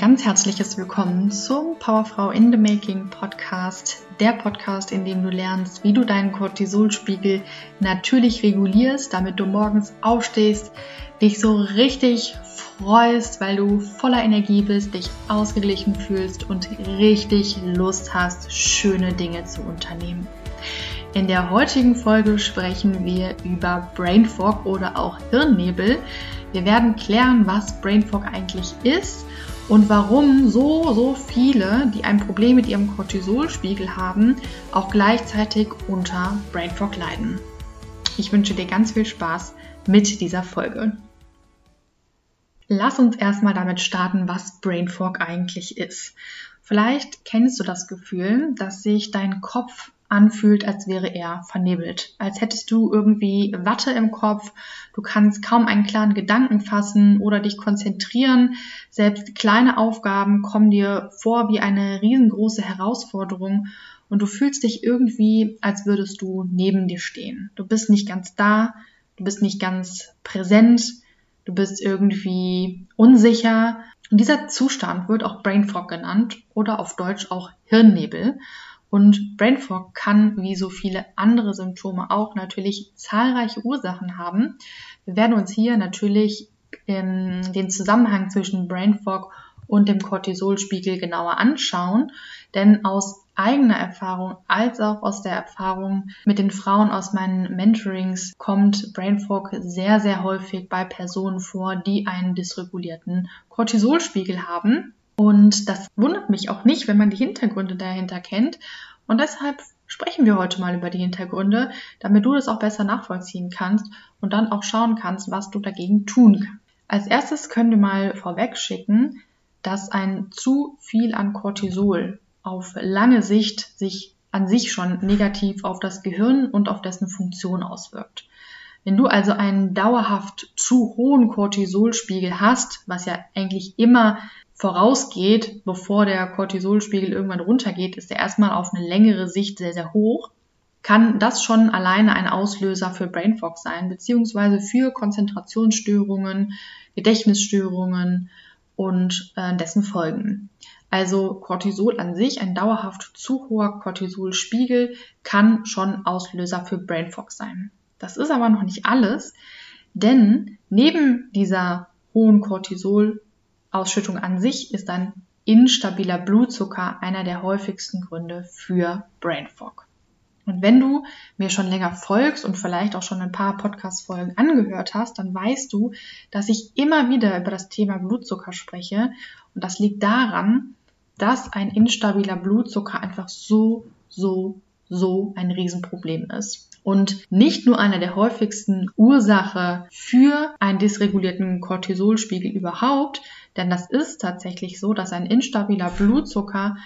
ganz herzliches Willkommen zum Powerfrau in the Making Podcast. Der Podcast, in dem du lernst, wie du deinen Cortisolspiegel natürlich regulierst, damit du morgens aufstehst, dich so richtig freust, weil du voller Energie bist, dich ausgeglichen fühlst und richtig Lust hast, schöne Dinge zu unternehmen. In der heutigen Folge sprechen wir über Brain Fog oder auch Hirnnebel. Wir werden klären, was Brain Fog eigentlich ist und warum so, so viele, die ein Problem mit ihrem Cortisolspiegel haben, auch gleichzeitig unter Brain leiden. Ich wünsche dir ganz viel Spaß mit dieser Folge. Lass uns erstmal damit starten, was Brain eigentlich ist. Vielleicht kennst du das Gefühl, dass sich dein Kopf anfühlt, als wäre er vernebelt. Als hättest du irgendwie Watte im Kopf, du kannst kaum einen klaren Gedanken fassen oder dich konzentrieren. Selbst kleine Aufgaben kommen dir vor wie eine riesengroße Herausforderung und du fühlst dich irgendwie, als würdest du neben dir stehen. Du bist nicht ganz da, du bist nicht ganz präsent, du bist irgendwie unsicher. Und dieser Zustand wird auch Brain Fog genannt oder auf Deutsch auch Hirnnebel. Und Brain Fog kann, wie so viele andere Symptome auch, natürlich zahlreiche Ursachen haben. Wir werden uns hier natürlich ähm, den Zusammenhang zwischen Brain Fog und dem Cortisolspiegel genauer anschauen, denn aus eigener Erfahrung als auch aus der Erfahrung mit den Frauen aus meinen Mentorings kommt Brain Fog sehr, sehr häufig bei Personen vor, die einen dysregulierten Cortisolspiegel haben. Und das wundert mich auch nicht, wenn man die Hintergründe dahinter kennt. Und deshalb sprechen wir heute mal über die Hintergründe, damit du das auch besser nachvollziehen kannst und dann auch schauen kannst, was du dagegen tun kannst. Als erstes können wir mal vorweg schicken, dass ein zu viel an Cortisol auf lange Sicht sich an sich schon negativ auf das Gehirn und auf dessen Funktion auswirkt. Wenn du also einen dauerhaft zu hohen Cortisolspiegel hast, was ja eigentlich immer vorausgeht, bevor der Cortisolspiegel irgendwann runtergeht, ist er erstmal auf eine längere Sicht sehr, sehr hoch, kann das schon alleine ein Auslöser für Brain Fog sein, beziehungsweise für Konzentrationsstörungen, Gedächtnisstörungen und äh, dessen Folgen. Also Cortisol an sich, ein dauerhaft zu hoher Cortisolspiegel, kann schon Auslöser für Brain Fog sein. Das ist aber noch nicht alles, denn neben dieser hohen Cortisol Ausschüttung an sich ist ein instabiler Blutzucker einer der häufigsten Gründe für Brain Fog. Und wenn du mir schon länger folgst und vielleicht auch schon ein paar Podcast-Folgen angehört hast, dann weißt du, dass ich immer wieder über das Thema Blutzucker spreche. Und das liegt daran, dass ein instabiler Blutzucker einfach so, so, so ein Riesenproblem ist und nicht nur einer der häufigsten Ursache für einen dysregulierten Cortisolspiegel überhaupt, denn das ist tatsächlich so, dass ein instabiler Blutzucker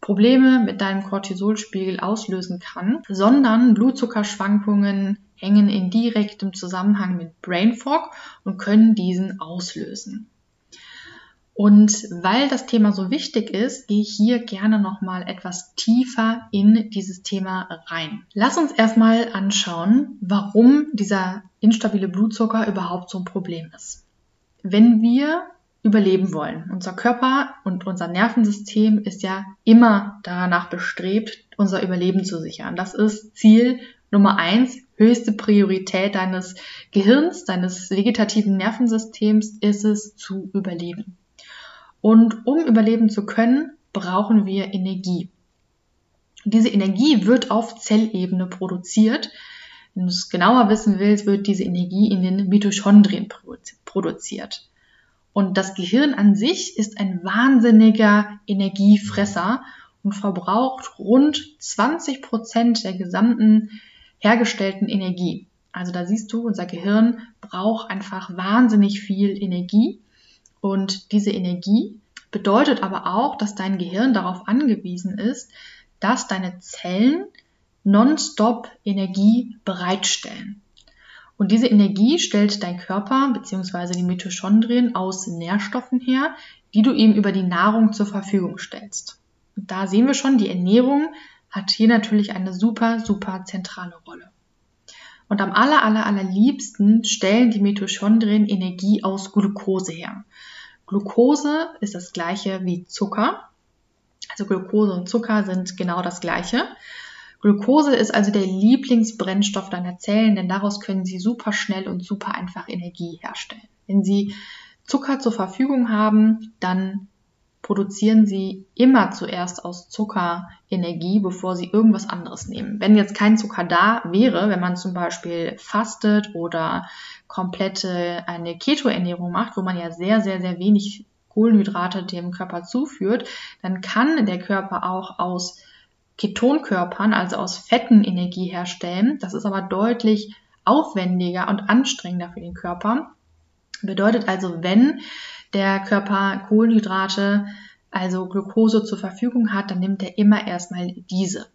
Probleme mit deinem Cortisolspiegel auslösen kann, sondern Blutzuckerschwankungen hängen in direktem Zusammenhang mit Brain Fog und können diesen auslösen. Und weil das Thema so wichtig ist, gehe ich hier gerne nochmal etwas tiefer in dieses Thema rein. Lass uns erstmal anschauen, warum dieser instabile Blutzucker überhaupt so ein Problem ist. Wenn wir überleben wollen, unser Körper und unser Nervensystem ist ja immer danach bestrebt, unser Überleben zu sichern. Das ist Ziel Nummer eins, höchste Priorität deines Gehirns, deines vegetativen Nervensystems ist es zu überleben. Und um überleben zu können, brauchen wir Energie. Diese Energie wird auf Zellebene produziert. Wenn du es genauer wissen willst, wird diese Energie in den Mitochondrien produziert. Und das Gehirn an sich ist ein wahnsinniger Energiefresser und verbraucht rund 20 Prozent der gesamten hergestellten Energie. Also da siehst du, unser Gehirn braucht einfach wahnsinnig viel Energie. Und diese Energie bedeutet aber auch, dass dein Gehirn darauf angewiesen ist, dass deine Zellen nonstop Energie bereitstellen. Und diese Energie stellt dein Körper bzw. die Mitochondrien aus Nährstoffen her, die du ihm über die Nahrung zur Verfügung stellst. Und da sehen wir schon, die Ernährung hat hier natürlich eine super, super zentrale Rolle. Und am aller, aller, allerliebsten stellen die Mitochondrien Energie aus Glucose her. Glucose ist das gleiche wie Zucker. Also Glucose und Zucker sind genau das gleiche. Glucose ist also der Lieblingsbrennstoff deiner Zellen, denn daraus können sie super schnell und super einfach Energie herstellen. Wenn sie Zucker zur Verfügung haben, dann produzieren sie immer zuerst aus Zucker Energie, bevor sie irgendwas anderes nehmen. Wenn jetzt kein Zucker da wäre, wenn man zum Beispiel fastet oder komplette eine Keto-Ernährung macht, wo man ja sehr, sehr, sehr wenig Kohlenhydrate dem Körper zuführt, dann kann der Körper auch aus Ketonkörpern, also aus Fetten Energie herstellen. Das ist aber deutlich aufwendiger und anstrengender für den Körper. Bedeutet also, wenn der Körper Kohlenhydrate, also Glucose zur Verfügung hat, dann nimmt er immer erstmal diese.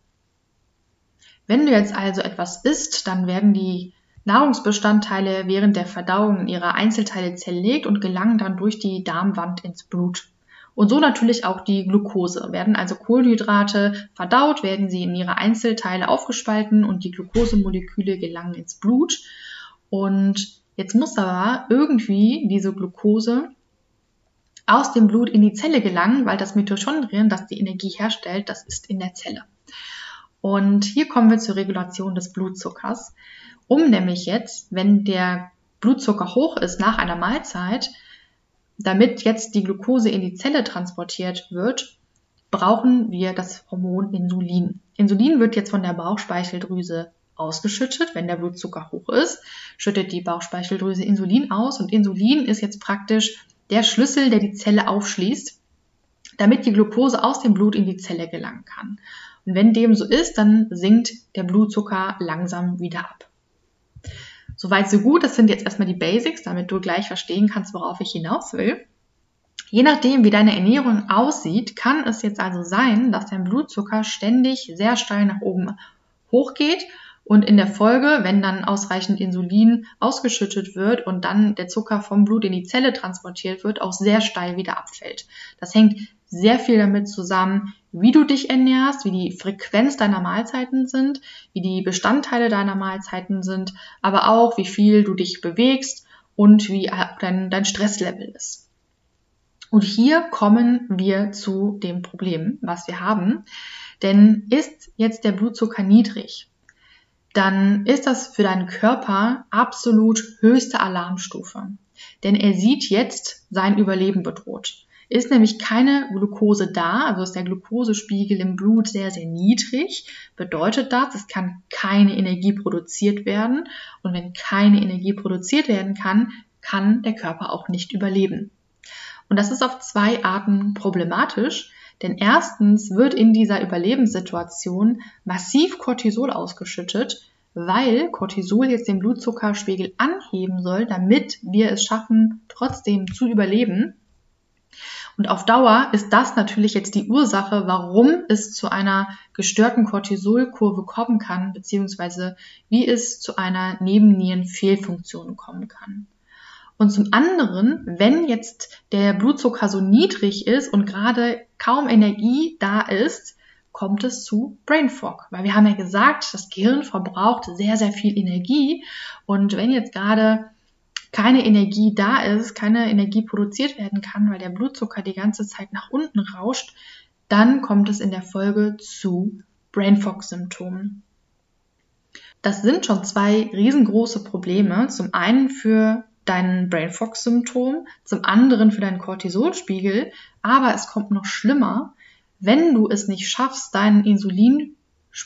Wenn du jetzt also etwas isst, dann werden die Nahrungsbestandteile während der Verdauung in ihre Einzelteile zerlegt und gelangen dann durch die Darmwand ins Blut. Und so natürlich auch die Glucose. Werden also Kohlenhydrate verdaut, werden sie in ihre Einzelteile aufgespalten und die Glucosemoleküle gelangen ins Blut. Und jetzt muss aber irgendwie diese Glucose aus dem Blut in die Zelle gelangen, weil das Mitochondrien, das die Energie herstellt, das ist in der Zelle. Und hier kommen wir zur Regulation des Blutzuckers. Um nämlich jetzt, wenn der Blutzucker hoch ist nach einer Mahlzeit, damit jetzt die Glucose in die Zelle transportiert wird, brauchen wir das Hormon Insulin. Insulin wird jetzt von der Bauchspeicheldrüse ausgeschüttet, wenn der Blutzucker hoch ist, schüttet die Bauchspeicheldrüse Insulin aus und Insulin ist jetzt praktisch der Schlüssel, der die Zelle aufschließt, damit die Glucose aus dem Blut in die Zelle gelangen kann. Und wenn dem so ist, dann sinkt der Blutzucker langsam wieder ab. Soweit so gut, das sind jetzt erstmal die Basics, damit du gleich verstehen kannst, worauf ich hinaus will. Je nachdem, wie deine Ernährung aussieht, kann es jetzt also sein, dass dein Blutzucker ständig sehr steil nach oben hochgeht und in der Folge, wenn dann ausreichend Insulin ausgeschüttet wird und dann der Zucker vom Blut in die Zelle transportiert wird, auch sehr steil wieder abfällt. Das hängt sehr viel damit zusammen, wie du dich ernährst, wie die Frequenz deiner Mahlzeiten sind, wie die Bestandteile deiner Mahlzeiten sind, aber auch wie viel du dich bewegst und wie dein, dein Stresslevel ist. Und hier kommen wir zu dem Problem, was wir haben. Denn ist jetzt der Blutzucker niedrig, dann ist das für deinen Körper absolut höchste Alarmstufe. Denn er sieht jetzt sein Überleben bedroht. Ist nämlich keine Glucose da, also ist der Glucosespiegel im Blut sehr, sehr niedrig, bedeutet das, es kann keine Energie produziert werden. Und wenn keine Energie produziert werden kann, kann der Körper auch nicht überleben. Und das ist auf zwei Arten problematisch, denn erstens wird in dieser Überlebenssituation massiv Cortisol ausgeschüttet, weil Cortisol jetzt den Blutzuckerspiegel anheben soll, damit wir es schaffen, trotzdem zu überleben. Und auf Dauer ist das natürlich jetzt die Ursache, warum es zu einer gestörten Cortisolkurve kommen kann, beziehungsweise wie es zu einer Nebennierenfehlfunktion kommen kann. Und zum anderen, wenn jetzt der Blutzucker so niedrig ist und gerade kaum Energie da ist, kommt es zu Brain Fog. Weil wir haben ja gesagt, das Gehirn verbraucht sehr, sehr viel Energie. Und wenn jetzt gerade keine Energie da ist, keine Energie produziert werden kann, weil der Blutzucker die ganze Zeit nach unten rauscht, dann kommt es in der Folge zu Brain Fog Symptomen. Das sind schon zwei riesengroße Probleme. Zum einen für dein Brain Fog Symptom, zum anderen für deinen Cortisolspiegel, aber es kommt noch schlimmer, wenn du es nicht schaffst, deinen Insulin,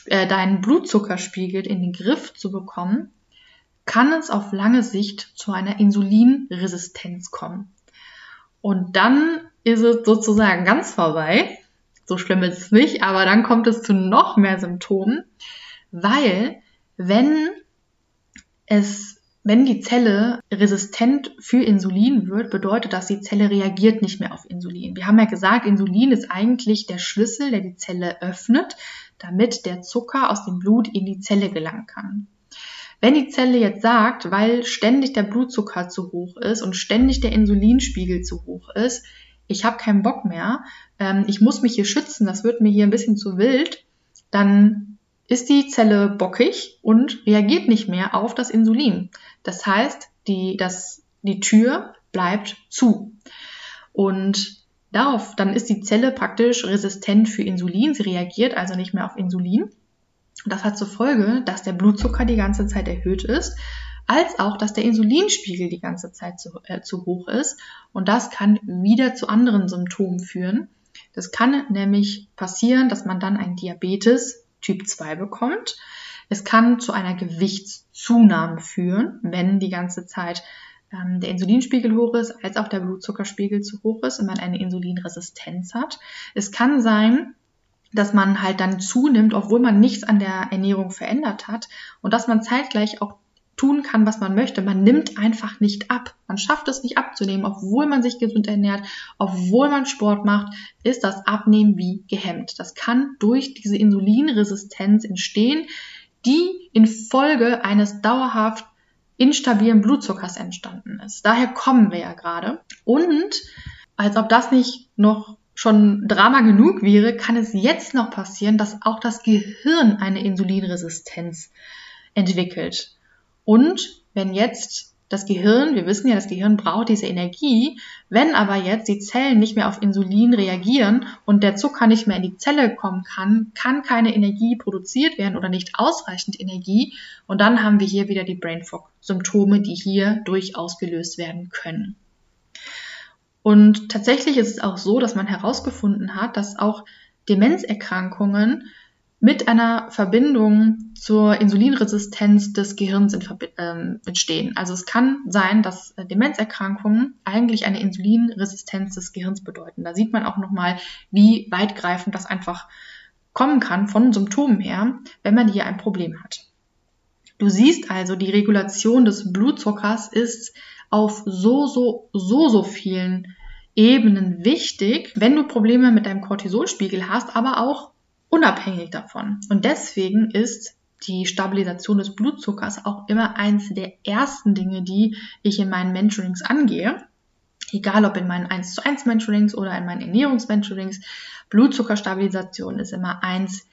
äh, deinen Blutzuckerspiegel in den Griff zu bekommen, kann es auf lange Sicht zu einer Insulinresistenz kommen. Und dann ist es sozusagen ganz vorbei. So schlimm ist es nicht, aber dann kommt es zu noch mehr Symptomen, weil wenn es wenn die Zelle resistent für Insulin wird, bedeutet das, die Zelle reagiert nicht mehr auf Insulin. Wir haben ja gesagt, Insulin ist eigentlich der Schlüssel, der die Zelle öffnet, damit der Zucker aus dem Blut in die Zelle gelangen kann. Wenn die Zelle jetzt sagt, weil ständig der Blutzucker zu hoch ist und ständig der Insulinspiegel zu hoch ist, ich habe keinen Bock mehr, ähm, ich muss mich hier schützen, das wird mir hier ein bisschen zu wild, dann ist die Zelle bockig und reagiert nicht mehr auf das Insulin. Das heißt, die, das, die Tür bleibt zu. Und darauf, dann ist die Zelle praktisch resistent für Insulin. Sie reagiert also nicht mehr auf Insulin. Das hat zur Folge, dass der Blutzucker die ganze Zeit erhöht ist, als auch, dass der Insulinspiegel die ganze Zeit zu, äh, zu hoch ist. Und das kann wieder zu anderen Symptomen führen. Das kann nämlich passieren, dass man dann ein Diabetes Typ 2 bekommt. Es kann zu einer Gewichtszunahme führen, wenn die ganze Zeit ähm, der Insulinspiegel hoch ist, als auch der Blutzuckerspiegel zu hoch ist und man eine Insulinresistenz hat. Es kann sein, dass man halt dann zunimmt, obwohl man nichts an der Ernährung verändert hat und dass man zeitgleich auch tun kann, was man möchte. Man nimmt einfach nicht ab. Man schafft es nicht abzunehmen, obwohl man sich gesund ernährt, obwohl man Sport macht, ist das Abnehmen wie gehemmt. Das kann durch diese Insulinresistenz entstehen, die infolge eines dauerhaft instabilen Blutzuckers entstanden ist. Daher kommen wir ja gerade. Und als ob das nicht noch schon Drama genug wäre, kann es jetzt noch passieren, dass auch das Gehirn eine Insulinresistenz entwickelt. Und wenn jetzt das Gehirn, wir wissen ja, das Gehirn braucht diese Energie, wenn aber jetzt die Zellen nicht mehr auf Insulin reagieren und der Zucker nicht mehr in die Zelle kommen kann, kann keine Energie produziert werden oder nicht ausreichend Energie und dann haben wir hier wieder die Brain Fog Symptome, die hier durchaus gelöst werden können. Und tatsächlich ist es auch so, dass man herausgefunden hat, dass auch Demenzerkrankungen mit einer Verbindung zur Insulinresistenz des Gehirns ähm, entstehen. Also es kann sein, dass äh, Demenzerkrankungen eigentlich eine Insulinresistenz des Gehirns bedeuten. Da sieht man auch nochmal, wie weitgreifend das einfach kommen kann von Symptomen her, wenn man hier ein Problem hat. Du siehst also, die Regulation des Blutzuckers ist auf so, so, so, so vielen Ebenen wichtig, wenn du Probleme mit deinem Cortisolspiegel hast, aber auch unabhängig davon. Und deswegen ist die Stabilisation des Blutzuckers auch immer eins der ersten Dinge, die ich in meinen Mentorings angehe. Egal ob in meinen 1 zu 1 Mentorings oder in meinen Ernährungsmentorings. Blutzuckerstabilisation ist immer eins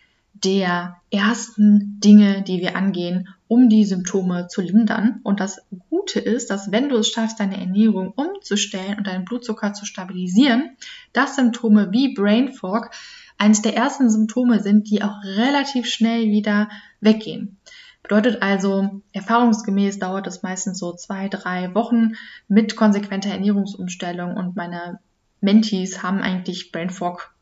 der ersten Dinge, die wir angehen, um die Symptome zu lindern. Und das Gute ist, dass wenn du es schaffst, deine Ernährung umzustellen und deinen Blutzucker zu stabilisieren, dass Symptome wie Brain Fog eines der ersten Symptome sind, die auch relativ schnell wieder weggehen. Bedeutet also, erfahrungsgemäß dauert es meistens so zwei, drei Wochen mit konsequenter Ernährungsumstellung und meine Mentees haben eigentlich Brain Fog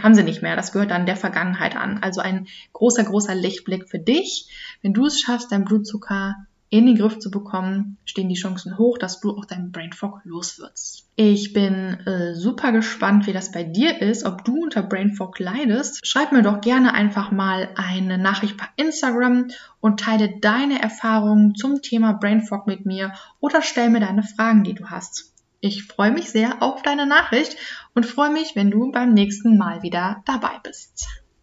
haben sie nicht mehr. Das gehört dann der Vergangenheit an. Also ein großer, großer Lichtblick für dich. Wenn du es schaffst, deinen Blutzucker in den Griff zu bekommen, stehen die Chancen hoch, dass du auch deinen Brain Fog loswirst. Ich bin äh, super gespannt, wie das bei dir ist, ob du unter Brain Fog leidest. Schreib mir doch gerne einfach mal eine Nachricht per Instagram und teile deine Erfahrungen zum Thema Brain Fog mit mir oder stell mir deine Fragen, die du hast. Ich freue mich sehr auf deine Nachricht und freue mich, wenn du beim nächsten Mal wieder dabei bist.